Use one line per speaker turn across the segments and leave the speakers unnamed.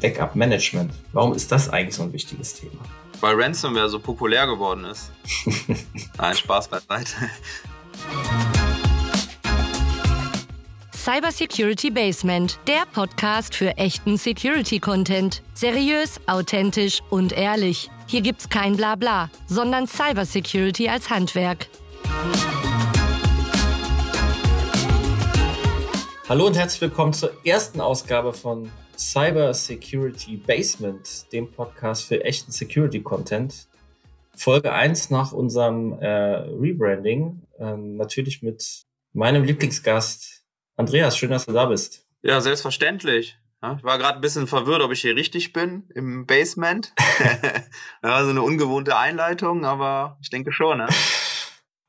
Backup Management. Warum ist das eigentlich so ein wichtiges Thema?
Weil Ransomware so populär geworden ist. Nein, Spaß beiseite.
Cybersecurity Basement, der Podcast für echten Security-Content. Seriös, authentisch und ehrlich. Hier gibt's kein Blabla, sondern Cybersecurity als Handwerk.
Hallo und herzlich willkommen zur ersten Ausgabe von Cyber Security Basement, dem Podcast für echten Security Content. Folge 1 nach unserem äh, Rebranding. Ähm, natürlich mit meinem Lieblingsgast Andreas. Schön, dass du da bist.
Ja, selbstverständlich. Ja, ich war gerade ein bisschen verwirrt, ob ich hier richtig bin im Basement. ja, so eine ungewohnte Einleitung, aber ich denke schon. Ne?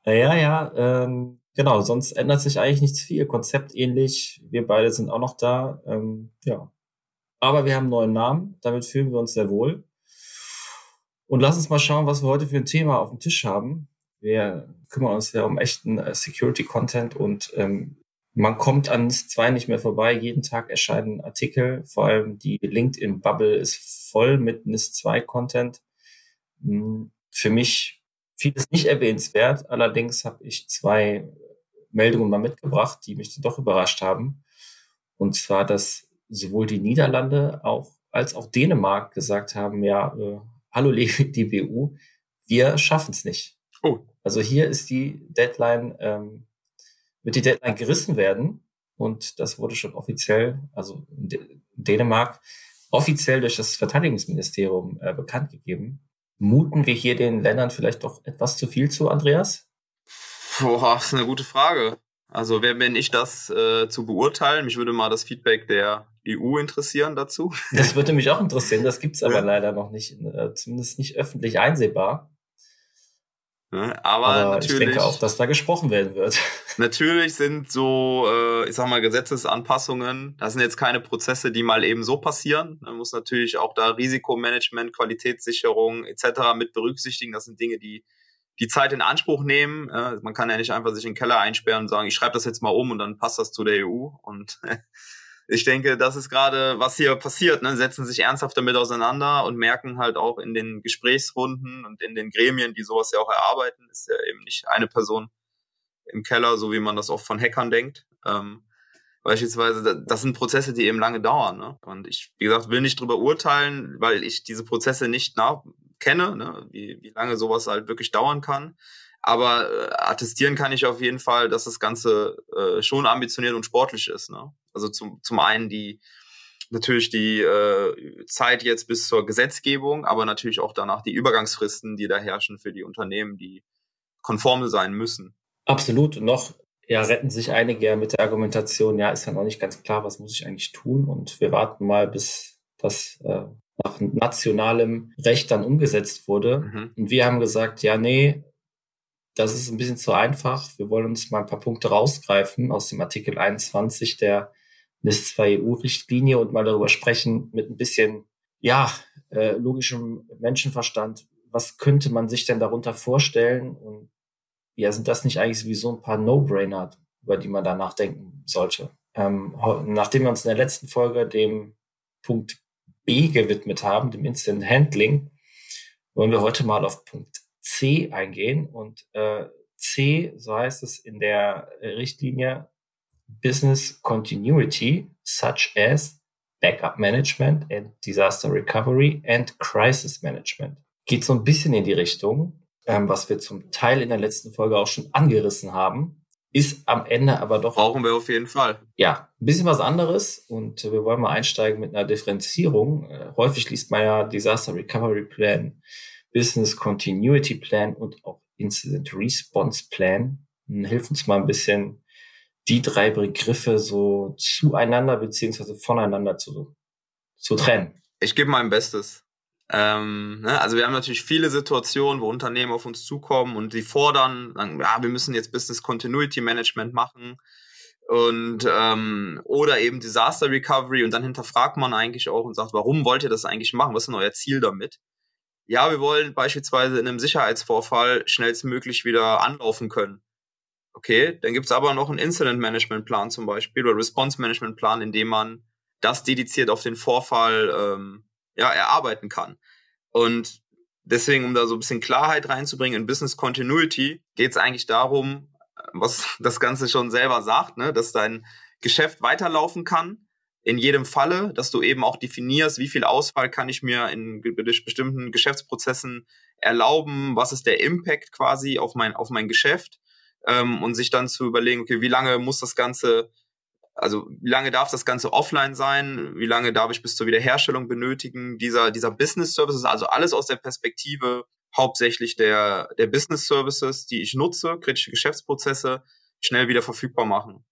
Ja, ja, ähm, genau. Sonst ändert sich eigentlich nichts viel. Konzept ähnlich. Wir beide sind auch noch da. Ähm, ja, aber wir haben einen neuen Namen, damit fühlen wir uns sehr wohl. Und lass uns mal schauen, was wir heute für ein Thema auf dem Tisch haben. Wir kümmern uns ja um echten äh, Security-Content und ähm, man kommt an 2 nicht mehr vorbei. Jeden Tag erscheinen Artikel. Vor allem die LinkedIn-Bubble ist voll mit NIS 2-Content. Hm, für mich vieles nicht erwähnenswert. Allerdings habe ich zwei Meldungen mal mitgebracht, die mich doch überrascht haben. Und zwar, dass sowohl die Niederlande auch, als auch Dänemark gesagt haben, ja, äh, hallo die BU, wir schaffen es nicht. Oh. Also hier ist die Deadline, ähm, wird die Deadline gerissen werden und das wurde schon offiziell, also Dänemark, offiziell durch das Verteidigungsministerium äh, bekannt gegeben. Muten wir hier den Ländern vielleicht doch etwas zu viel zu, Andreas?
Boah, das ist eine gute Frage. Also wer bin ich das äh, zu beurteilen? Mich würde mal das Feedback der EU interessieren dazu.
Das würde mich auch interessieren, das gibt's aber ja. leider noch nicht, äh, zumindest nicht öffentlich einsehbar.
Ja, aber, aber natürlich,
ich denke auch, dass da gesprochen werden wird.
Natürlich sind so, äh, ich sag mal, Gesetzesanpassungen, das sind jetzt keine Prozesse, die mal eben so passieren. Man muss natürlich auch da Risikomanagement, Qualitätssicherung etc. mit berücksichtigen. Das sind Dinge, die die Zeit in Anspruch nehmen. Äh, man kann ja nicht einfach sich in den Keller einsperren und sagen, ich schreibe das jetzt mal um und dann passt das zu der EU. Und ich denke, das ist gerade, was hier passiert. Ne? Setzen sich ernsthaft damit auseinander und merken halt auch in den Gesprächsrunden und in den Gremien, die sowas ja auch erarbeiten, ist ja eben nicht eine Person im Keller, so wie man das oft von Hackern denkt. Ähm, beispielsweise, das sind Prozesse, die eben lange dauern. Ne? Und ich, wie gesagt, will nicht drüber urteilen, weil ich diese Prozesse nicht nach kenne, ne? wie, wie lange sowas halt wirklich dauern kann. Aber äh, attestieren kann ich auf jeden Fall, dass das Ganze äh, schon ambitioniert und sportlich ist. Ne? Also zum, zum einen die natürlich die äh, Zeit jetzt bis zur Gesetzgebung, aber natürlich auch danach die Übergangsfristen, die da herrschen für die Unternehmen, die konform sein müssen.
Absolut. Und noch ja, retten sich einige ja mit der Argumentation, ja, ist ja noch nicht ganz klar, was muss ich eigentlich tun. Und wir warten mal, bis das äh, nach nationalem Recht dann umgesetzt wurde. Mhm. Und wir haben gesagt, ja, nee, das ist ein bisschen zu einfach. Wir wollen uns mal ein paar Punkte rausgreifen aus dem Artikel 21 der NIS-2 EU-Richtlinie und mal darüber sprechen mit ein bisschen, ja, äh, logischem Menschenverstand. Was könnte man sich denn darunter vorstellen? Und ja, sind das nicht eigentlich sowieso ein paar No-Brainer, über die man da nachdenken sollte? Ähm, nachdem wir uns in der letzten Folge dem Punkt B gewidmet haben, dem Instant Handling, wollen wir heute mal auf Punkt C eingehen. Und äh, C, so heißt es in der Richtlinie, Business Continuity, such as Backup Management and Disaster Recovery and Crisis Management. Geht so ein bisschen in die Richtung, ähm, was wir zum Teil in der letzten Folge auch schon angerissen haben ist am Ende aber doch.
Brauchen wir auf jeden Fall.
Ja, ein bisschen was anderes und wir wollen mal einsteigen mit einer Differenzierung. Äh, häufig liest man ja Disaster Recovery Plan, Business Continuity Plan und auch Incident Response Plan. Hilf uns mal ein bisschen, die drei Begriffe so zueinander beziehungsweise voneinander zu, zu trennen.
Ich gebe mein Bestes. Ähm, ne? Also wir haben natürlich viele Situationen, wo Unternehmen auf uns zukommen und die fordern, sagen, ja, wir müssen jetzt Business Continuity Management machen und ähm, oder eben Disaster Recovery und dann hinterfragt man eigentlich auch und sagt, warum wollt ihr das eigentlich machen? Was ist denn euer Ziel damit? Ja, wir wollen beispielsweise in einem Sicherheitsvorfall schnellstmöglich wieder anlaufen können. Okay, dann gibt's aber noch einen Incident Management Plan zum Beispiel oder Response Management Plan, in dem man das dediziert auf den Vorfall ähm, ja, erarbeiten kann. Und deswegen, um da so ein bisschen Klarheit reinzubringen in Business Continuity, geht es eigentlich darum, was das Ganze schon selber sagt, ne, dass dein Geschäft weiterlaufen kann. In jedem Falle, dass du eben auch definierst, wie viel Ausfall kann ich mir in bestimmten Geschäftsprozessen erlauben, was ist der Impact quasi auf mein, auf mein Geschäft ähm, und sich dann zu überlegen, okay, wie lange muss das Ganze also wie lange darf das Ganze offline sein? Wie lange darf ich bis zur Wiederherstellung benötigen? Dieser, dieser Business Services, also alles aus der Perspektive hauptsächlich der, der Business Services, die ich nutze, kritische Geschäftsprozesse, schnell wieder verfügbar machen.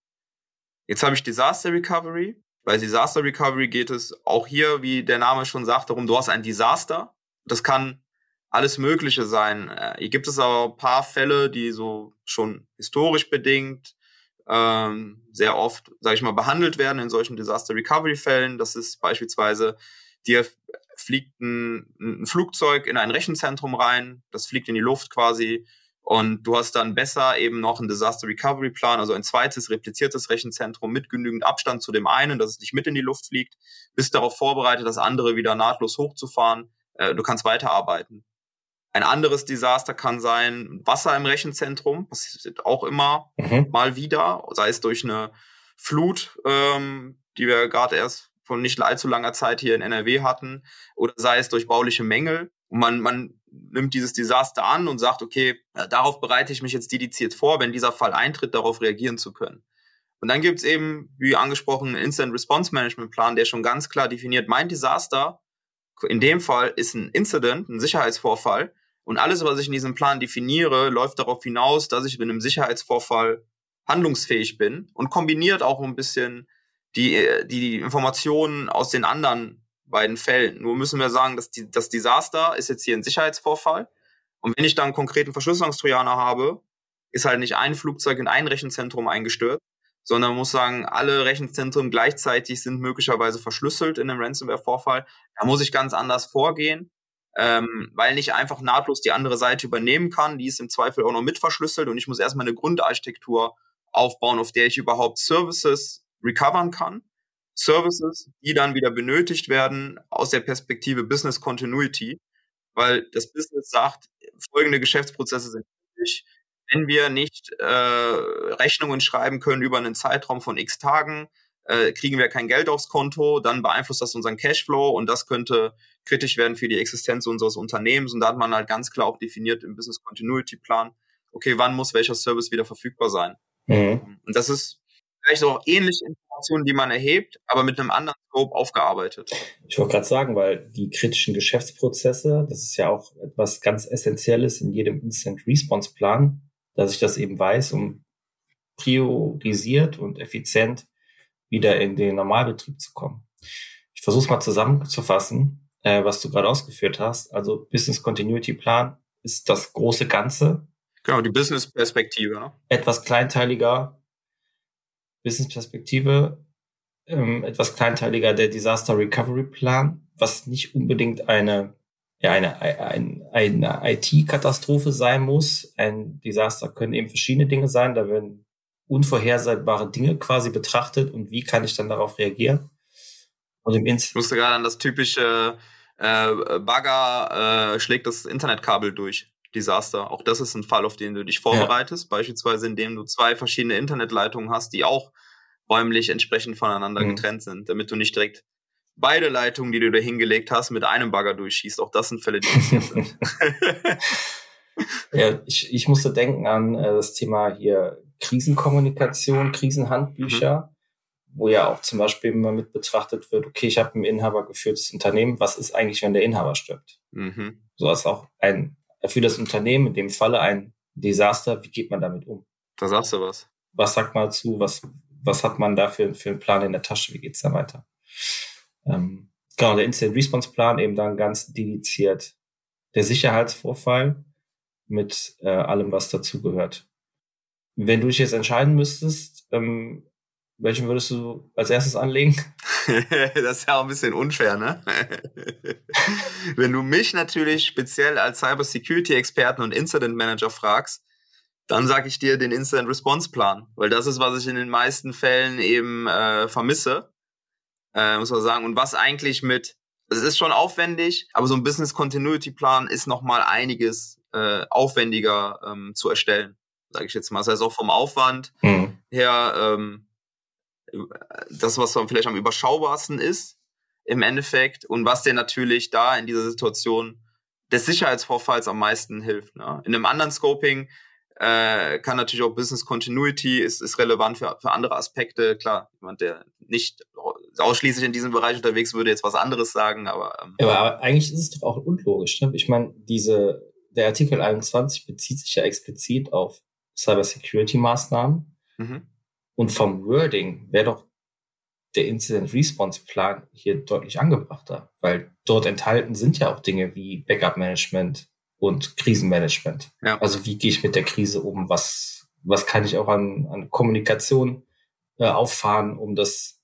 Jetzt habe ich Disaster Recovery. Bei Disaster Recovery geht es auch hier, wie der Name schon sagt, darum, du hast ein Desaster. Das kann alles Mögliche sein. Äh, hier gibt es aber ein paar Fälle, die so schon historisch bedingt ähm, sehr oft, sage ich mal, behandelt werden in solchen Disaster Recovery Fällen. Das ist beispielsweise, dir fliegt ein, ein Flugzeug in ein Rechenzentrum rein, das fliegt in die Luft quasi und du hast dann besser eben noch einen Disaster Recovery Plan, also ein zweites repliziertes Rechenzentrum mit genügend Abstand zu dem einen, dass es nicht mit in die Luft fliegt, bist darauf vorbereitet, das andere wieder nahtlos hochzufahren. Äh, du kannst weiterarbeiten. Ein anderes Desaster kann sein Wasser im Rechenzentrum, passiert auch immer mhm. mal wieder, sei es durch eine Flut, ähm, die wir gerade erst von nicht allzu langer Zeit hier in NRW hatten, oder sei es durch bauliche Mängel. Und man, man nimmt dieses Desaster an und sagt, okay, darauf bereite ich mich jetzt dediziert vor, wenn dieser Fall eintritt, darauf reagieren zu können. Und dann gibt's eben, wie angesprochen, einen Instant Response Management Plan, der schon ganz klar definiert, mein Desaster in dem Fall ist ein Incident, ein Sicherheitsvorfall, und alles, was ich in diesem Plan definiere, läuft darauf hinaus, dass ich in einem Sicherheitsvorfall handlungsfähig bin und kombiniert auch ein bisschen die, die Informationen aus den anderen beiden Fällen. Nur müssen wir sagen, dass die, das Desaster ist jetzt hier ein Sicherheitsvorfall. Und wenn ich dann einen konkreten Verschlüsselungstrojaner habe, ist halt nicht ein Flugzeug in ein Rechenzentrum eingestürzt, sondern man muss sagen, alle Rechenzentren gleichzeitig sind möglicherweise verschlüsselt in einem Ransomware-Vorfall. Da muss ich ganz anders vorgehen ähm, weil nicht einfach nahtlos die andere Seite übernehmen kann. Die ist im Zweifel auch noch mit verschlüsselt und ich muss erstmal eine Grundarchitektur aufbauen, auf der ich überhaupt Services recovern kann. Services, die dann wieder benötigt werden aus der Perspektive Business Continuity, weil das Business sagt, folgende Geschäftsprozesse sind wichtig. Wenn wir nicht äh, Rechnungen schreiben können über einen Zeitraum von x Tagen, äh, kriegen wir kein Geld aufs Konto, dann beeinflusst das unseren Cashflow und das könnte kritisch werden für die Existenz unseres Unternehmens. Und da hat man halt ganz klar auch definiert im Business Continuity Plan, okay, wann muss welcher Service wieder verfügbar sein. Mhm. Und das ist vielleicht auch ähnliche Informationen, die man erhebt, aber mit einem anderen Scope aufgearbeitet.
Ich wollte gerade sagen, weil die kritischen Geschäftsprozesse, das ist ja auch etwas ganz Essentielles in jedem Instant Response Plan, dass ich das eben weiß, um priorisiert und effizient wieder in den Normalbetrieb zu kommen. Ich versuche es mal zusammenzufassen, äh, was du gerade ausgeführt hast. Also Business Continuity Plan ist das große Ganze.
Genau, die Business-Perspektive. Ne?
Etwas kleinteiliger Business-Perspektive, ähm, etwas kleinteiliger der Disaster Recovery Plan, was nicht unbedingt eine ja, eine, eine, eine IT-Katastrophe sein muss. Ein Desaster können eben verschiedene Dinge sein. Da werden unvorhersehbare Dinge quasi betrachtet und wie kann ich dann darauf reagieren.
Und im Ins ich musste gerade an das typische äh, Bagger äh, schlägt das Internetkabel durch. Desaster. Auch das ist ein Fall, auf den du dich vorbereitest, ja. beispielsweise indem du zwei verschiedene Internetleitungen hast, die auch räumlich entsprechend voneinander mhm. getrennt sind, damit du nicht direkt beide Leitungen, die du da hingelegt hast, mit einem Bagger durchschießt. Auch das sind Fälle, die passiert sind.
ja, ich, ich musste denken an äh, das Thema hier Krisenkommunikation, Krisenhandbücher, mhm. wo ja auch zum Beispiel immer mit betrachtet wird, okay, ich habe ein Inhaber geführtes Unternehmen, was ist eigentlich, wenn der Inhaber stirbt? Mhm. So ist auch ein für das Unternehmen in dem Falle ein Desaster. Wie geht man damit um?
Da sagst du was.
Was sagt man zu? Was, was hat man da für, für einen Plan in der Tasche? Wie geht's da weiter? Ähm, genau, der Incident Response Plan eben dann ganz dediziert. Der Sicherheitsvorfall mit äh, allem, was dazugehört. Wenn du dich jetzt entscheiden müsstest, ähm, welchen würdest du als erstes anlegen?
das ist ja auch ein bisschen unfair, ne? Wenn du mich natürlich speziell als Cybersecurity-Experten und Incident Manager fragst, dann sage ich dir den Incident Response Plan, weil das ist, was ich in den meisten Fällen eben äh, vermisse. äh, muss man sagen. Und was eigentlich mit, es ist schon aufwendig, aber so ein Business Continuity Plan ist nochmal einiges äh, aufwendiger ähm, zu erstellen, sage ich jetzt mal. Das heißt auch vom Aufwand mhm. her, ähm, das, was vielleicht am überschaubarsten ist im Endeffekt und was dir natürlich da in dieser Situation des Sicherheitsvorfalls am meisten hilft. Ne? In einem anderen Scoping äh, kann natürlich auch Business Continuity ist, ist relevant für, für andere Aspekte. Klar, jemand, der nicht ausschließlich in diesem Bereich unterwegs würde jetzt was anderes sagen, aber,
ähm, ja, aber eigentlich ist es doch auch unlogisch. Ne? Ich meine, diese der Artikel 21 bezieht sich ja explizit auf Cybersecurity-Maßnahmen mhm. und vom Wording wäre doch der Incident Response Plan hier deutlich angebrachter, weil dort enthalten sind ja auch Dinge wie Backup Management, und Krisenmanagement. Ja. Also wie gehe ich mit der Krise um? Was, was kann ich auch an, an Kommunikation äh, auffahren, um das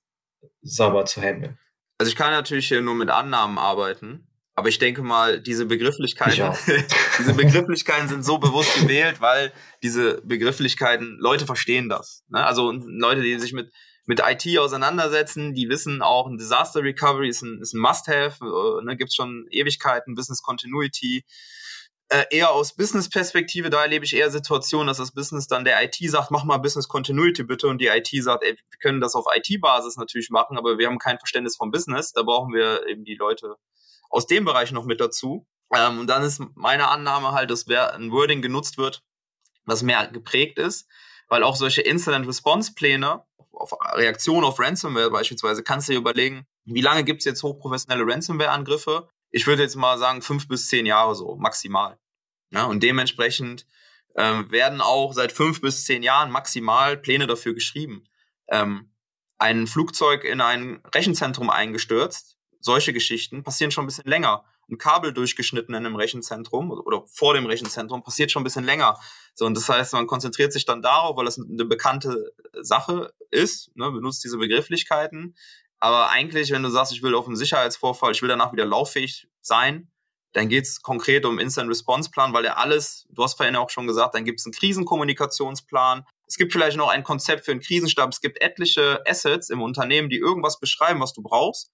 sauber zu handeln?
Also ich kann natürlich hier nur mit Annahmen arbeiten, aber ich denke mal, diese Begrifflichkeiten, diese Begrifflichkeiten sind so bewusst gewählt, weil diese Begrifflichkeiten, Leute verstehen das. Ne? Also Leute, die sich mit mit IT auseinandersetzen, die wissen auch, ein Disaster Recovery ist ein, ist ein Must-Have, äh, ne, gibt schon Ewigkeiten, Business Continuity, äh, eher aus Business-Perspektive, da erlebe ich eher Situationen, dass das Business dann der IT sagt, mach mal Business Continuity bitte. Und die IT sagt, ey, wir können das auf IT-Basis natürlich machen, aber wir haben kein Verständnis vom Business, da brauchen wir eben die Leute aus dem Bereich noch mit dazu. Ähm, und dann ist meine Annahme halt, dass ein Wording genutzt wird, was mehr geprägt ist, weil auch solche Incident-Response-Pläne auf Reaktion auf Ransomware beispielsweise, kannst du dir überlegen, wie lange gibt es jetzt hochprofessionelle Ransomware-Angriffe ich würde jetzt mal sagen, fünf bis zehn Jahre so, maximal. Ja, und dementsprechend ähm, werden auch seit fünf bis zehn Jahren maximal Pläne dafür geschrieben. Ähm, ein Flugzeug in ein Rechenzentrum eingestürzt, solche Geschichten passieren schon ein bisschen länger. Ein Kabel durchgeschnitten in einem Rechenzentrum oder vor dem Rechenzentrum passiert schon ein bisschen länger. So, und das heißt, man konzentriert sich dann darauf, weil das eine bekannte Sache ist, ne, benutzt diese Begrifflichkeiten, aber eigentlich, wenn du sagst, ich will auf einen Sicherheitsvorfall, ich will danach wieder lauffähig sein, dann geht's konkret um Instant Response Plan, weil er alles, du hast vorhin auch schon gesagt, dann gibt's einen Krisenkommunikationsplan. Es gibt vielleicht noch ein Konzept für einen Krisenstab. Es gibt etliche Assets im Unternehmen, die irgendwas beschreiben, was du brauchst.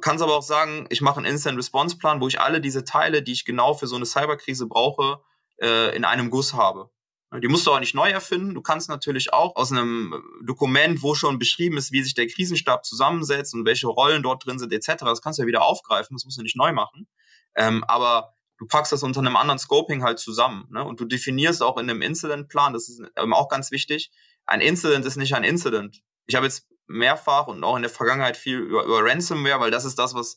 Kannst aber auch sagen, ich mache einen Instant Response Plan, wo ich alle diese Teile, die ich genau für so eine Cyberkrise brauche, äh, in einem Guss habe. Die musst du auch nicht neu erfinden. Du kannst natürlich auch aus einem Dokument, wo schon beschrieben ist, wie sich der Krisenstab zusammensetzt und welche Rollen dort drin sind, etc., das kannst du ja wieder aufgreifen, das musst du nicht neu machen. Ähm, aber du packst das unter einem anderen Scoping halt zusammen. Ne? Und du definierst auch in einem Incident-Plan, das ist ähm, auch ganz wichtig, ein Incident ist nicht ein Incident. Ich habe jetzt mehrfach und auch in der Vergangenheit viel über, über Ransomware, weil das ist das, was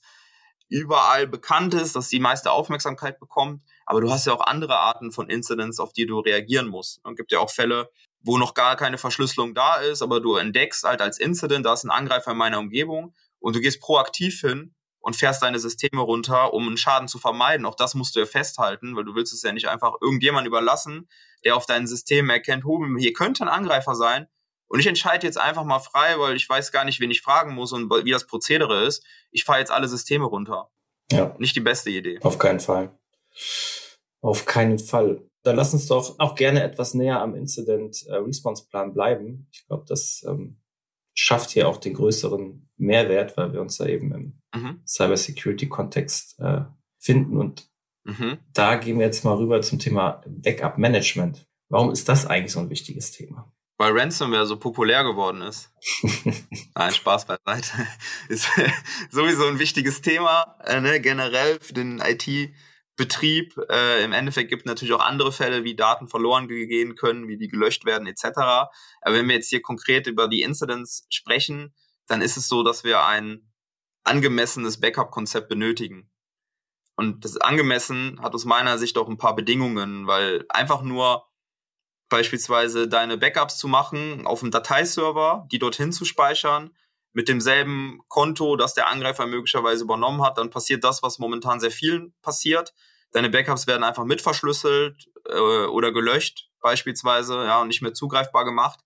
überall bekannt ist, dass die meiste Aufmerksamkeit bekommt. Aber du hast ja auch andere Arten von Incidents, auf die du reagieren musst. Es gibt ja auch Fälle, wo noch gar keine Verschlüsselung da ist, aber du entdeckst halt als Incident, da ist ein Angreifer in meiner Umgebung und du gehst proaktiv hin und fährst deine Systeme runter, um einen Schaden zu vermeiden. Auch das musst du ja festhalten, weil du willst es ja nicht einfach irgendjemand überlassen, der auf deinem System erkennt, oh, hier könnte ein Angreifer sein. Und ich entscheide jetzt einfach mal frei, weil ich weiß gar nicht, wen ich fragen muss und wie das Prozedere ist. Ich fahre jetzt alle Systeme runter. Ja. Nicht die beste Idee.
Auf keinen Fall. Auf keinen Fall. Dann lass uns doch auch gerne etwas näher am Incident äh, Response Plan bleiben. Ich glaube, das ähm, schafft hier auch den größeren Mehrwert, weil wir uns da eben im mhm. Cybersecurity Kontext äh, finden. Und mhm. da gehen wir jetzt mal rüber zum Thema Backup Management. Warum ist das eigentlich so ein wichtiges Thema?
Weil Ransomware so populär geworden ist. Nein, Spaß beiseite. Ist sowieso ein wichtiges Thema, äh, ne, generell für den IT- Betrieb. Äh, Im Endeffekt gibt es natürlich auch andere Fälle, wie Daten verloren gehen können, wie die gelöscht werden etc. Aber wenn wir jetzt hier konkret über die Incidents sprechen, dann ist es so, dass wir ein angemessenes Backup-Konzept benötigen. Und das angemessen hat aus meiner Sicht auch ein paar Bedingungen, weil einfach nur beispielsweise deine Backups zu machen auf einem Dateiserver, die dorthin zu speichern, mit demselben Konto, das der Angreifer möglicherweise übernommen hat, dann passiert das, was momentan sehr vielen passiert. Deine Backups werden einfach mitverschlüsselt äh, oder gelöscht beispielsweise, ja, und nicht mehr zugreifbar gemacht.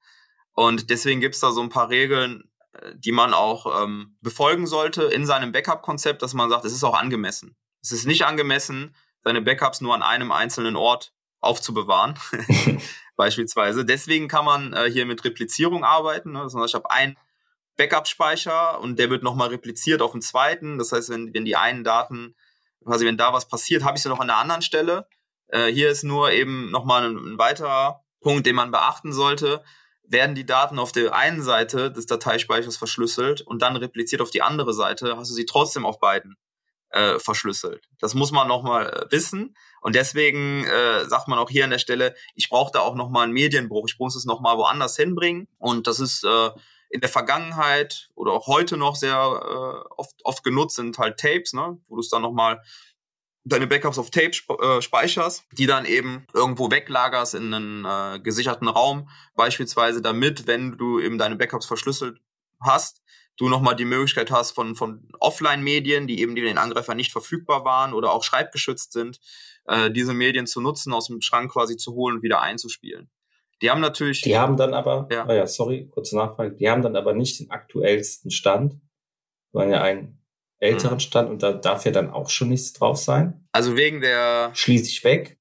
Und deswegen gibt's da so ein paar Regeln, äh, die man auch ähm, befolgen sollte in seinem Backup-Konzept, dass man sagt, es ist auch angemessen. Es ist nicht angemessen, seine Backups nur an einem einzelnen Ort aufzubewahren, beispielsweise. Deswegen kann man äh, hier mit Replizierung arbeiten. Ne? Das heißt, ich habe ein Backup-Speicher und der wird nochmal repliziert auf den zweiten. Das heißt, wenn, wenn die einen Daten, quasi wenn da was passiert, habe ich sie noch an einer anderen Stelle. Äh, hier ist nur eben nochmal ein, ein weiterer Punkt, den man beachten sollte. Werden die Daten auf der einen Seite des Dateispeichers verschlüsselt und dann repliziert auf die andere Seite, hast du sie trotzdem auf beiden äh, verschlüsselt. Das muss man nochmal äh, wissen. Und deswegen äh, sagt man auch hier an der Stelle, ich brauche da auch nochmal einen Medienbruch. Ich muss es nochmal woanders hinbringen. Und das ist äh, in der Vergangenheit oder auch heute noch sehr äh, oft, oft genutzt sind halt Tapes, ne? wo du es dann nochmal deine Backups auf Tape äh, speicherst, die dann eben irgendwo weglagerst in einen äh, gesicherten Raum, beispielsweise damit, wenn du eben deine Backups verschlüsselt hast, du nochmal die Möglichkeit hast von, von Offline-Medien, die eben den Angreifern nicht verfügbar waren oder auch schreibgeschützt sind, äh, diese Medien zu nutzen, aus dem Schrank quasi zu holen und wieder einzuspielen. Die haben natürlich.
Die haben dann aber, ja, oh ja sorry, kurze Nachfrage, die haben dann aber nicht den aktuellsten Stand, sondern ja einen älteren mhm. Stand und da darf ja dann auch schon nichts drauf sein.
Also wegen der.
Schließe ich weg.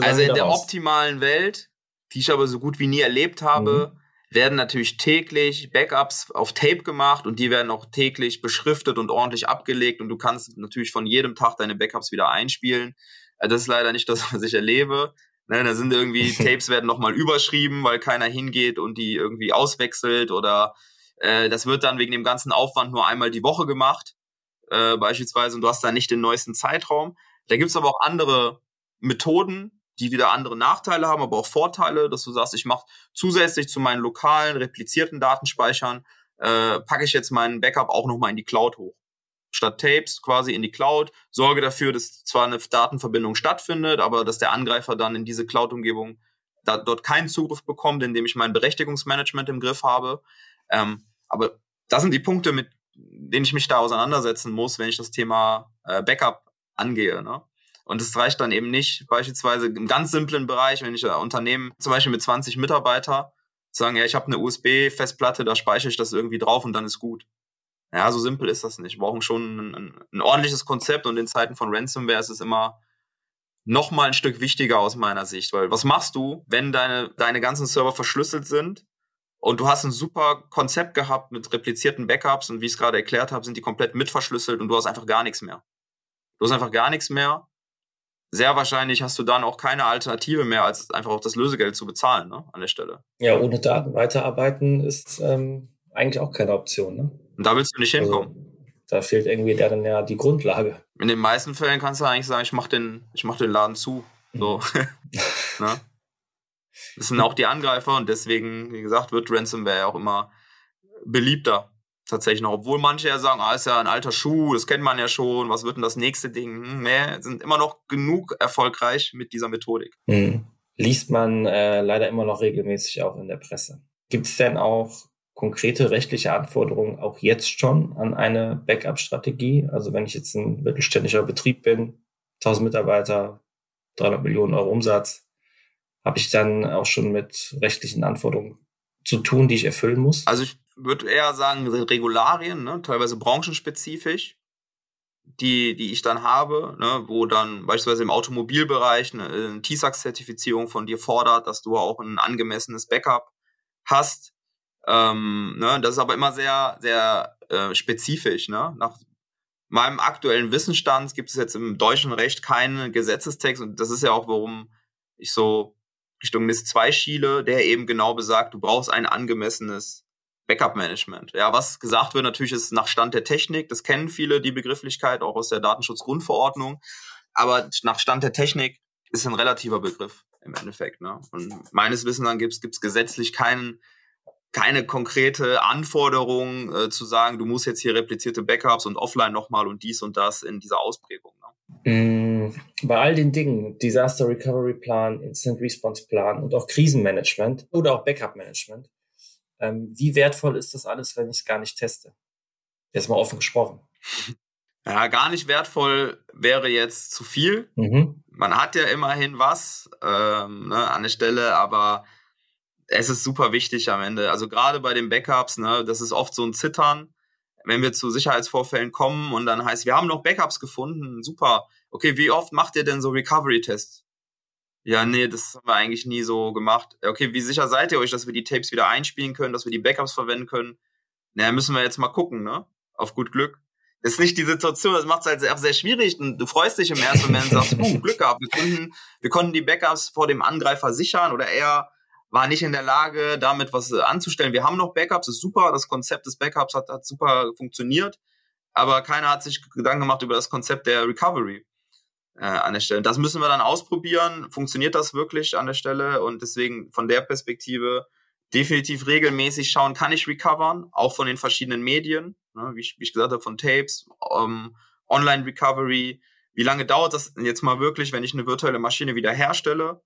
Also in der raus. optimalen Welt, die ich aber so gut wie nie erlebt habe, mhm werden natürlich täglich Backups auf Tape gemacht und die werden auch täglich beschriftet und ordentlich abgelegt und du kannst natürlich von jedem Tag deine Backups wieder einspielen. Äh, das ist leider nicht das, was ich erlebe. Ne, da sind irgendwie Tapes werden nochmal überschrieben, weil keiner hingeht und die irgendwie auswechselt oder äh, das wird dann wegen dem ganzen Aufwand nur einmal die Woche gemacht, äh, beispielsweise, und du hast da nicht den neuesten Zeitraum. Da gibt's aber auch andere Methoden, die wieder andere Nachteile haben, aber auch Vorteile, dass du sagst, ich mache zusätzlich zu meinen lokalen replizierten Datenspeichern, äh, packe ich jetzt meinen Backup auch nochmal in die Cloud hoch. Statt Tapes quasi in die Cloud, sorge dafür, dass zwar eine Datenverbindung stattfindet, aber dass der Angreifer dann in diese Cloud-Umgebung da, dort keinen Zugriff bekommt, indem ich mein Berechtigungsmanagement im Griff habe. Ähm, aber das sind die Punkte, mit denen ich mich da auseinandersetzen muss, wenn ich das Thema äh, Backup angehe. Ne? Und es reicht dann eben nicht, beispielsweise im ganz simplen Bereich, wenn ich ein Unternehmen zum Beispiel mit 20 Mitarbeiter sagen, ja, ich habe eine USB-Festplatte, da speichere ich das irgendwie drauf und dann ist gut. Ja, so simpel ist das nicht. Wir brauchen schon ein, ein, ordentliches Konzept und in Zeiten von Ransomware ist es immer noch mal ein Stück wichtiger aus meiner Sicht, weil was machst du, wenn deine, deine ganzen Server verschlüsselt sind und du hast ein super Konzept gehabt mit replizierten Backups und wie ich es gerade erklärt habe, sind die komplett mitverschlüsselt und du hast einfach gar nichts mehr. Du hast einfach gar nichts mehr sehr wahrscheinlich hast du dann auch keine Alternative mehr, als einfach auch das Lösegeld zu bezahlen ne, an der Stelle.
Ja, ohne Daten weiterarbeiten ist ähm, eigentlich auch keine Option. Ne?
Und da willst du nicht also, hinkommen.
Da fehlt irgendwie dann ja die Grundlage.
In den meisten Fällen kannst du eigentlich sagen, ich mach den, ich mach den Laden zu. So. ne? Das sind auch die Angreifer und deswegen, wie gesagt, wird Ransomware ja auch immer beliebter tatsächlich noch, obwohl manche ja sagen, ah, ist ja ein alter Schuh, das kennt man ja schon, was wird denn das nächste Ding? Hm, nee, sind immer noch genug erfolgreich mit dieser Methodik.
Hm. Liest man äh, leider immer noch regelmäßig auch in der Presse. Gibt es denn auch konkrete rechtliche Anforderungen auch jetzt schon an eine Backup-Strategie? Also wenn ich jetzt ein mittelständischer Betrieb bin, 1000 Mitarbeiter, 300 Millionen Euro Umsatz, habe ich dann auch schon mit rechtlichen Anforderungen zu tun, die ich erfüllen muss?
Also ich würde eher sagen, Regularien, ne, teilweise branchenspezifisch, die, die ich dann habe, ne, wo dann beispielsweise im Automobilbereich eine, eine TISAX-Zertifizierung von dir fordert, dass du auch ein angemessenes Backup hast. Ähm, ne, das ist aber immer sehr, sehr äh, spezifisch. Ne? Nach meinem aktuellen Wissensstand gibt es jetzt im deutschen Recht keinen Gesetzestext und das ist ja auch, warum ich so Richtung NIS 2 schiele, der eben genau besagt, du brauchst ein angemessenes Backup-Management. Ja, was gesagt wird natürlich ist nach Stand der Technik. Das kennen viele, die Begrifflichkeit, auch aus der Datenschutzgrundverordnung. Aber nach Stand der Technik ist ein relativer Begriff im Endeffekt. Ne? Und meines Wissens dann gibt es gesetzlich keinen keine konkrete Anforderung äh, zu sagen, du musst jetzt hier replizierte Backups und offline nochmal und dies und das in dieser Ausprägung.
Ne? Mm, bei all den Dingen, Disaster Recovery Plan, Instant Response Plan und auch Krisenmanagement oder auch Backup Management, ähm, wie wertvoll ist das alles, wenn ich es gar nicht teste? Jetzt mal offen gesprochen.
Ja, gar nicht wertvoll wäre jetzt zu viel. Mhm. Man hat ja immerhin was ähm, ne, an der Stelle, aber es ist super wichtig am Ende. Also gerade bei den Backups, ne, das ist oft so ein Zittern, wenn wir zu Sicherheitsvorfällen kommen und dann heißt, wir haben noch Backups gefunden, super. Okay, wie oft macht ihr denn so Recovery-Tests? Ja, nee, das haben wir eigentlich nie so gemacht. Okay, wie sicher seid ihr euch, dass wir die Tapes wieder einspielen können, dass wir die Backups verwenden können? naja, müssen wir jetzt mal gucken, ne? Auf gut Glück. Das ist nicht die Situation, das macht es halt sehr, sehr schwierig. Und du freust dich im ersten Moment und sagst, uh, Glück gehabt, wir konnten, wir konnten die Backups vor dem Angreifer sichern oder er war nicht in der Lage, damit was anzustellen. Wir haben noch Backups, ist super, das Konzept des Backups hat, hat super funktioniert, aber keiner hat sich Gedanken gemacht über das Konzept der Recovery äh, an der Stelle. Das müssen wir dann ausprobieren. Funktioniert das wirklich an der Stelle? Und deswegen von der Perspektive definitiv regelmäßig schauen, kann ich recovern, auch von den verschiedenen Medien, ne, wie, ich, wie ich gesagt habe, von Tapes, ähm, Online-Recovery. Wie lange dauert das jetzt mal wirklich, wenn ich eine virtuelle Maschine wieder herstelle?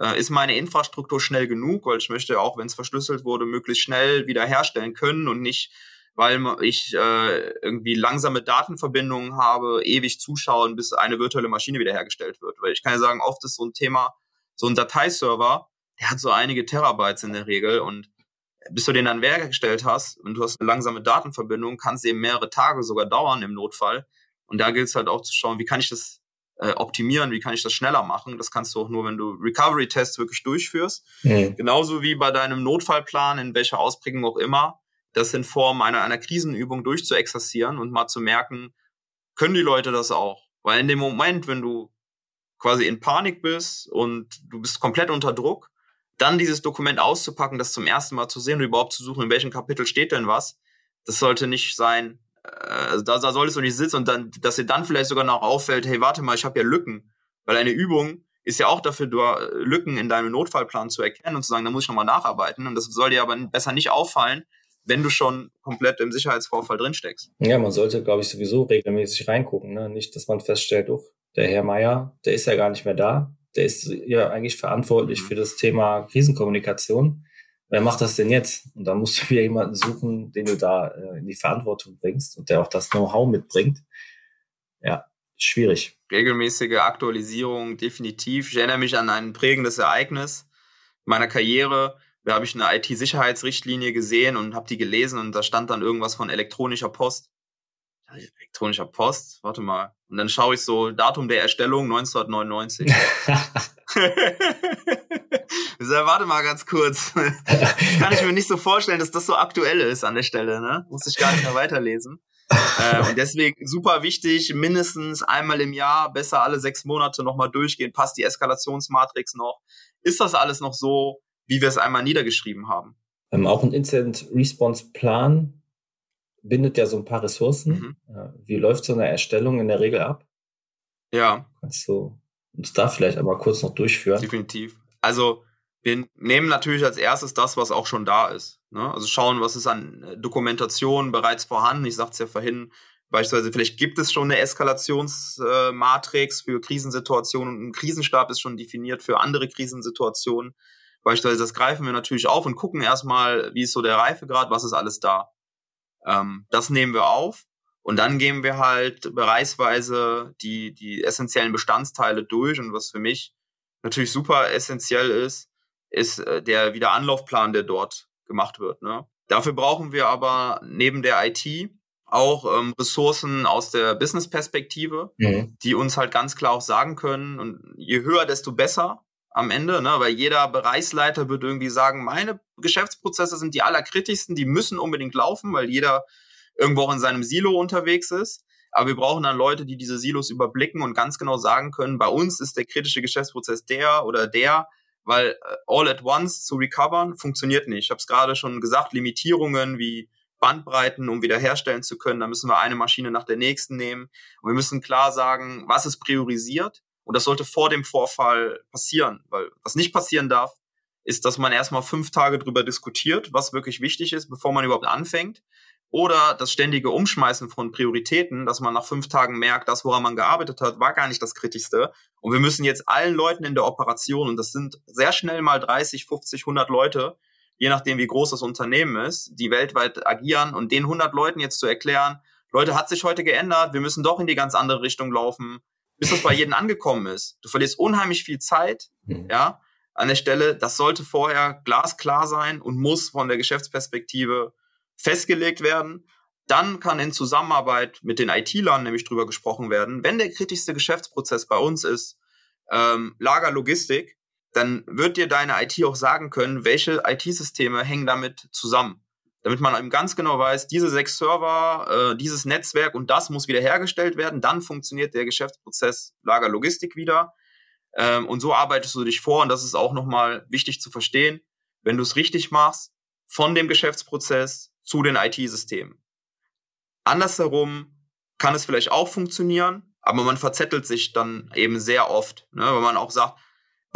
Äh, ist meine Infrastruktur schnell genug? Weil ich möchte auch, wenn es verschlüsselt wurde, möglichst schnell wieder herstellen können und nicht, weil ich äh, irgendwie langsame Datenverbindungen habe, ewig zuschauen, bis eine virtuelle Maschine wiederhergestellt wird. Weil ich kann ja sagen, oft ist so ein Thema, so ein Dateiserver, der hat so einige Terabytes in der Regel und bis du den dann hergestellt hast und du hast eine langsame Datenverbindung, kann es eben mehrere Tage sogar dauern im Notfall. Und da gilt es halt auch zu schauen, wie kann ich das äh, optimieren, wie kann ich das schneller machen. Das kannst du auch nur, wenn du Recovery-Tests wirklich durchführst. Mhm. Genauso wie bei deinem Notfallplan, in welcher Ausprägung auch immer, das in Form einer, einer Krisenübung durchzuexerzieren und mal zu merken, können die Leute das auch? Weil in dem Moment, wenn du quasi in Panik bist und du bist komplett unter Druck, dann dieses Dokument auszupacken, das zum ersten Mal zu sehen und überhaupt zu suchen, in welchem Kapitel steht denn was, das sollte nicht sein, also da, da solltest du nicht sitzen und dann, dass dir dann vielleicht sogar noch auffällt, hey, warte mal, ich habe ja Lücken. Weil eine Übung ist ja auch dafür, du, Lücken in deinem Notfallplan zu erkennen und zu sagen, da muss ich nochmal nacharbeiten. Und das soll dir aber besser nicht auffallen, wenn du schon komplett im Sicherheitsvorfall drinsteckst.
Ja, man sollte, glaube ich, sowieso regelmäßig reingucken. Ne? Nicht, dass man feststellt, oh, der Herr Meier, der ist ja gar nicht mehr da der ist ja eigentlich verantwortlich mhm. für das Thema Krisenkommunikation. Wer macht das denn jetzt? Und da musst du wieder jemanden suchen, den du da äh, in die Verantwortung bringst und der auch das Know-how mitbringt. Ja, schwierig.
Regelmäßige Aktualisierung, definitiv. Ich erinnere mich an ein prägendes Ereignis meiner Karriere. Da habe ich eine IT-Sicherheitsrichtlinie gesehen und habe die gelesen und da stand dann irgendwas von elektronischer Post. Elektronischer Post, warte mal. Und dann schaue ich so, Datum der Erstellung 1999. ich sag, warte mal ganz kurz. Das kann ich mir nicht so vorstellen, dass das so aktuell ist an der Stelle, ne? Muss ich gar nicht mehr weiterlesen. äh, und deswegen super wichtig, mindestens einmal im Jahr, besser alle sechs Monate nochmal durchgehen. Passt die Eskalationsmatrix noch? Ist das alles noch so, wie wir es einmal niedergeschrieben haben?
Ähm, auch ein Incident Response Plan bindet ja so ein paar Ressourcen. Mhm. Wie läuft so eine Erstellung in der Regel ab?
Ja.
Kannst du uns da vielleicht aber kurz noch durchführen?
Definitiv. Also wir nehmen natürlich als erstes das, was auch schon da ist. Ne? Also schauen, was ist an äh, Dokumentation bereits vorhanden. Ich sagte es ja vorhin, beispielsweise vielleicht gibt es schon eine Eskalationsmatrix für Krisensituationen und ein Krisenstab ist schon definiert für andere Krisensituationen. Beispielsweise das greifen wir natürlich auf und gucken erstmal, wie ist so der Reifegrad, was ist alles da. Ähm, das nehmen wir auf und dann gehen wir halt bereichsweise die, die essentiellen Bestandteile durch. Und was für mich natürlich super essentiell ist, ist äh, der Wiederanlaufplan, der dort gemacht wird. Ne? Dafür brauchen wir aber neben der IT auch ähm, Ressourcen aus der Business-Perspektive, mhm. die uns halt ganz klar auch sagen können, und je höher, desto besser am Ende, ne? weil jeder Bereichsleiter wird irgendwie sagen, meine Geschäftsprozesse sind die allerkritischsten, die müssen unbedingt laufen, weil jeder irgendwo auch in seinem Silo unterwegs ist. Aber wir brauchen dann Leute, die diese Silos überblicken und ganz genau sagen können, bei uns ist der kritische Geschäftsprozess der oder der, weil äh, all at once zu recovern funktioniert nicht. Ich habe es gerade schon gesagt, Limitierungen wie Bandbreiten, um wiederherstellen zu können, da müssen wir eine Maschine nach der nächsten nehmen. Und wir müssen klar sagen, was ist priorisiert und das sollte vor dem Vorfall passieren, weil was nicht passieren darf, ist, dass man erstmal fünf Tage drüber diskutiert, was wirklich wichtig ist, bevor man überhaupt anfängt. Oder das ständige Umschmeißen von Prioritäten, dass man nach fünf Tagen merkt, das, woran man gearbeitet hat, war gar nicht das Kritischste. Und wir müssen jetzt allen Leuten in der Operation, und das sind sehr schnell mal 30, 50, 100 Leute, je nachdem, wie groß das Unternehmen ist, die weltweit agieren und den 100 Leuten jetzt zu erklären, Leute, hat sich heute geändert, wir müssen doch in die ganz andere Richtung laufen bis das bei jedem angekommen ist. Du verlierst unheimlich viel Zeit, mhm. ja, an der Stelle. Das sollte vorher glasklar sein und muss von der Geschäftsperspektive festgelegt werden. Dann kann in Zusammenarbeit mit den IT-Lern nämlich drüber gesprochen werden. Wenn der kritischste Geschäftsprozess bei uns ist, ähm, Lagerlogistik, dann wird dir deine IT auch sagen können, welche IT-Systeme hängen damit zusammen. Damit man eben ganz genau weiß, diese sechs Server, äh, dieses Netzwerk und das muss wiederhergestellt werden. Dann funktioniert der Geschäftsprozess Lagerlogistik wieder. Ähm, und so arbeitest du dich vor. Und das ist auch nochmal wichtig zu verstehen. Wenn du es richtig machst, von dem Geschäftsprozess zu den IT-Systemen. Andersherum kann es vielleicht auch funktionieren, aber man verzettelt sich dann eben sehr oft, ne, weil man auch sagt,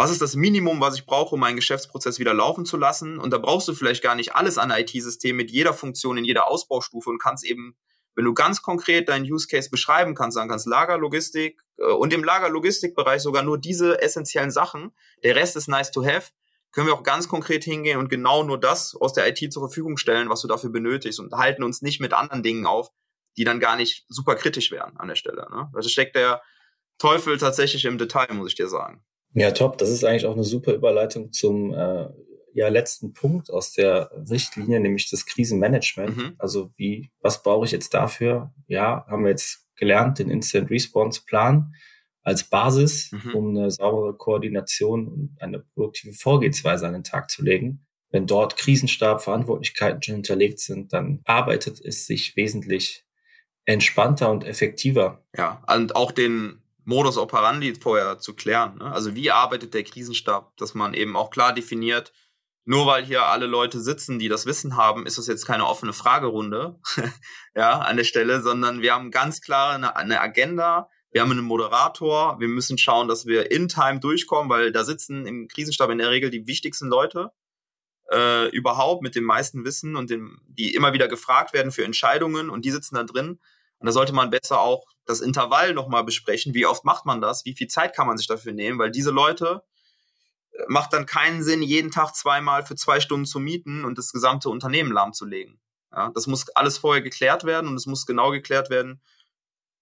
was ist das Minimum, was ich brauche, um meinen Geschäftsprozess wieder laufen zu lassen? Und da brauchst du vielleicht gar nicht alles an IT-System mit jeder Funktion in jeder Ausbaustufe und kannst eben, wenn du ganz konkret deinen Use Case beschreiben kannst, sagen kannst Lagerlogistik äh, und im Lagerlogistikbereich sogar nur diese essentiellen Sachen, der Rest ist nice to have, können wir auch ganz konkret hingehen und genau nur das aus der IT zur Verfügung stellen, was du dafür benötigst und halten uns nicht mit anderen Dingen auf, die dann gar nicht super kritisch wären an der Stelle. Ne? Also steckt der Teufel tatsächlich im Detail, muss ich dir sagen.
Ja, top. Das ist eigentlich auch eine super Überleitung zum äh, ja, letzten Punkt aus der Richtlinie, nämlich das Krisenmanagement. Mhm. Also wie, was brauche ich jetzt dafür? Ja, haben wir jetzt gelernt, den Instant Response Plan als Basis, mhm. um eine saubere Koordination und eine produktive Vorgehensweise an den Tag zu legen. Wenn dort Krisenstab, Verantwortlichkeiten schon hinterlegt sind, dann arbeitet es sich wesentlich entspannter und effektiver.
Ja, und auch den Modus operandi vorher zu klären. Ne? Also wie arbeitet der Krisenstab, dass man eben auch klar definiert, nur weil hier alle Leute sitzen, die das Wissen haben, ist das jetzt keine offene Fragerunde, ja, an der Stelle, sondern wir haben ganz klar eine, eine Agenda, wir haben einen Moderator, wir müssen schauen, dass wir in Time durchkommen, weil da sitzen im Krisenstab in der Regel die wichtigsten Leute äh, überhaupt mit dem meisten Wissen und dem, die immer wieder gefragt werden für Entscheidungen und die sitzen da drin. Und da sollte man besser auch das Intervall nochmal besprechen. Wie oft macht man das? Wie viel Zeit kann man sich dafür nehmen? Weil diese Leute äh, macht dann keinen Sinn, jeden Tag zweimal für zwei Stunden zu mieten und das gesamte Unternehmen lahmzulegen. Ja, das muss alles vorher geklärt werden und es muss genau geklärt werden,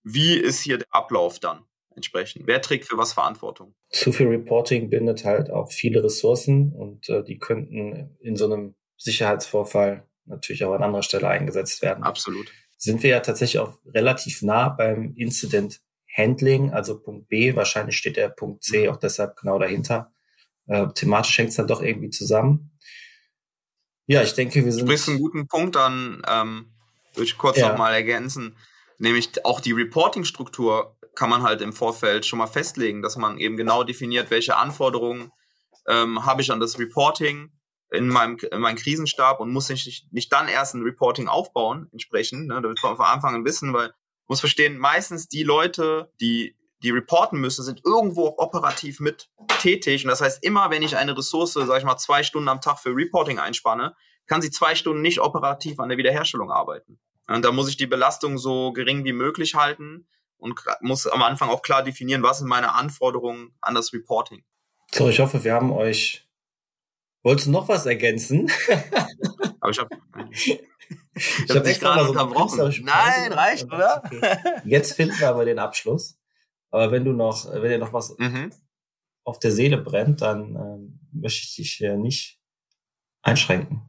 wie ist hier der Ablauf dann entsprechend? Wer trägt für was Verantwortung?
Zu viel Reporting bindet halt auch viele Ressourcen und äh, die könnten in so einem Sicherheitsvorfall natürlich auch an anderer Stelle eingesetzt werden.
Absolut
sind wir ja tatsächlich auch relativ nah beim Incident Handling, also Punkt B. Wahrscheinlich steht der Punkt C auch deshalb genau dahinter. Äh, thematisch hängt es dann doch irgendwie zusammen. Ja, ich denke, wir sind. Du
sprichst einen guten Punkt an, ähm, würde ich kurz ja. nochmal ergänzen. Nämlich auch die Reporting-Struktur kann man halt im Vorfeld schon mal festlegen, dass man eben genau definiert, welche Anforderungen ähm, habe ich an das Reporting, in meinem, in meinem Krisenstab und muss nicht, nicht dann erst ein Reporting aufbauen, entsprechend, ne, damit wir von Anfang an wissen, weil muss verstehen, meistens die Leute, die die reporten müssen, sind irgendwo operativ mit tätig. Und das heißt, immer wenn ich eine Ressource, sag ich mal, zwei Stunden am Tag für Reporting einspanne, kann sie zwei Stunden nicht operativ an der Wiederherstellung arbeiten. Und da muss ich die Belastung so gering wie möglich halten und muss am Anfang auch klar definieren, was sind meine Anforderungen an das Reporting.
So, ich hoffe, wir haben euch Wolltest du noch was ergänzen?
Aber ich habe ich hab extra mal so unterbrochen. Nein, reicht, oder? Okay.
Jetzt finden wir aber den Abschluss. Aber wenn du noch, wenn dir noch was mhm. auf der Seele brennt, dann ähm, möchte ich dich äh, nicht einschränken.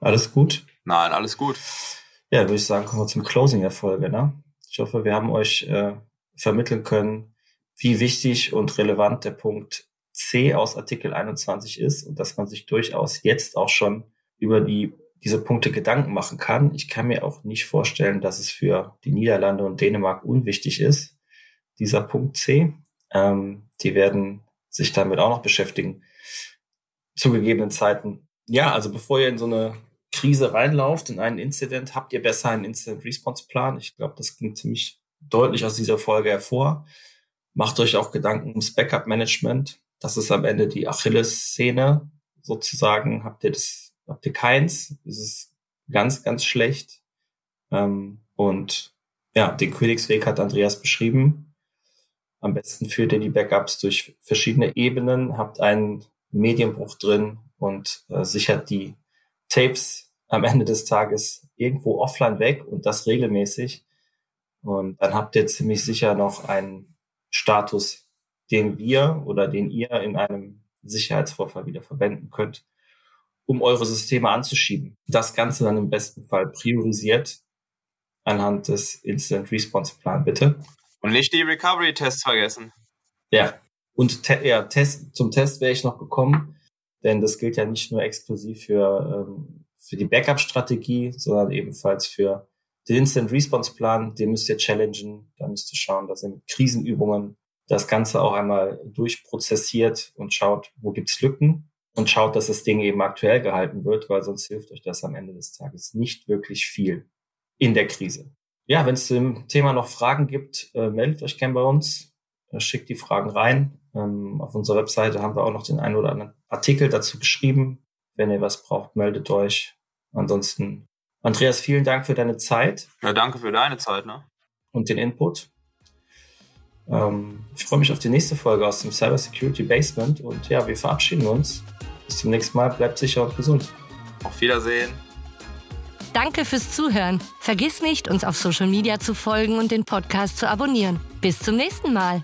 Alles gut?
Nein, alles gut.
Ja, würde ich sagen, kommen wir zum Closing der Folge. Ne? Ich hoffe, wir haben euch äh, vermitteln können, wie wichtig und relevant der Punkt C aus Artikel 21 ist und dass man sich durchaus jetzt auch schon über die, diese Punkte Gedanken machen kann. Ich kann mir auch nicht vorstellen, dass es für die Niederlande und Dänemark unwichtig ist, dieser Punkt C. Ähm, die werden sich damit auch noch beschäftigen zu gegebenen Zeiten. Ja, also bevor ihr in so eine Krise reinlauft, in einen Incident, habt ihr besser einen Incident Response Plan. Ich glaube, das klingt ziemlich deutlich aus dieser Folge hervor. Macht euch auch Gedanken ums Backup Management. Das ist am Ende die Achilles-Szene sozusagen. Habt ihr das, habt ihr keins? Das ist ganz, ganz schlecht. Ähm, und ja, den Königsweg hat Andreas beschrieben. Am besten führt ihr die Backups durch verschiedene Ebenen, habt einen Medienbruch drin und äh, sichert die Tapes am Ende des Tages irgendwo offline weg und das regelmäßig. Und dann habt ihr ziemlich sicher noch einen Status den wir oder den ihr in einem Sicherheitsvorfall wieder verwenden könnt, um eure Systeme anzuschieben. Das Ganze dann im besten Fall priorisiert anhand des Instant Response Plan, bitte.
Und nicht die Recovery Tests vergessen.
Ja. Und te ja, Test, zum Test wäre ich noch gekommen, denn das gilt ja nicht nur exklusiv für, ähm, für die Backup-Strategie, sondern ebenfalls für den Instant Response Plan. Den müsst ihr challengen. Da müsst ihr schauen, dass ihr mit Krisenübungen das Ganze auch einmal durchprozessiert und schaut, wo gibt's Lücken und schaut, dass das Ding eben aktuell gehalten wird, weil sonst hilft euch das am Ende des Tages nicht wirklich viel in der Krise. Ja, wenn es zu dem Thema noch Fragen gibt, äh, meldet euch gerne bei uns, äh, schickt die Fragen rein. Ähm, auf unserer Webseite haben wir auch noch den einen oder anderen Artikel dazu geschrieben. Wenn ihr was braucht, meldet euch. Ansonsten, Andreas, vielen Dank für deine Zeit.
Ja, danke für deine Zeit, ne?
Und den Input. Ähm, ich freue mich auf die nächste Folge aus dem Cyber Security Basement und ja, wir verabschieden uns. Bis zum nächsten Mal. Bleibt sicher und gesund.
Auf Wiedersehen.
Danke fürs Zuhören. Vergiss nicht, uns auf Social Media zu folgen und den Podcast zu abonnieren. Bis zum nächsten Mal.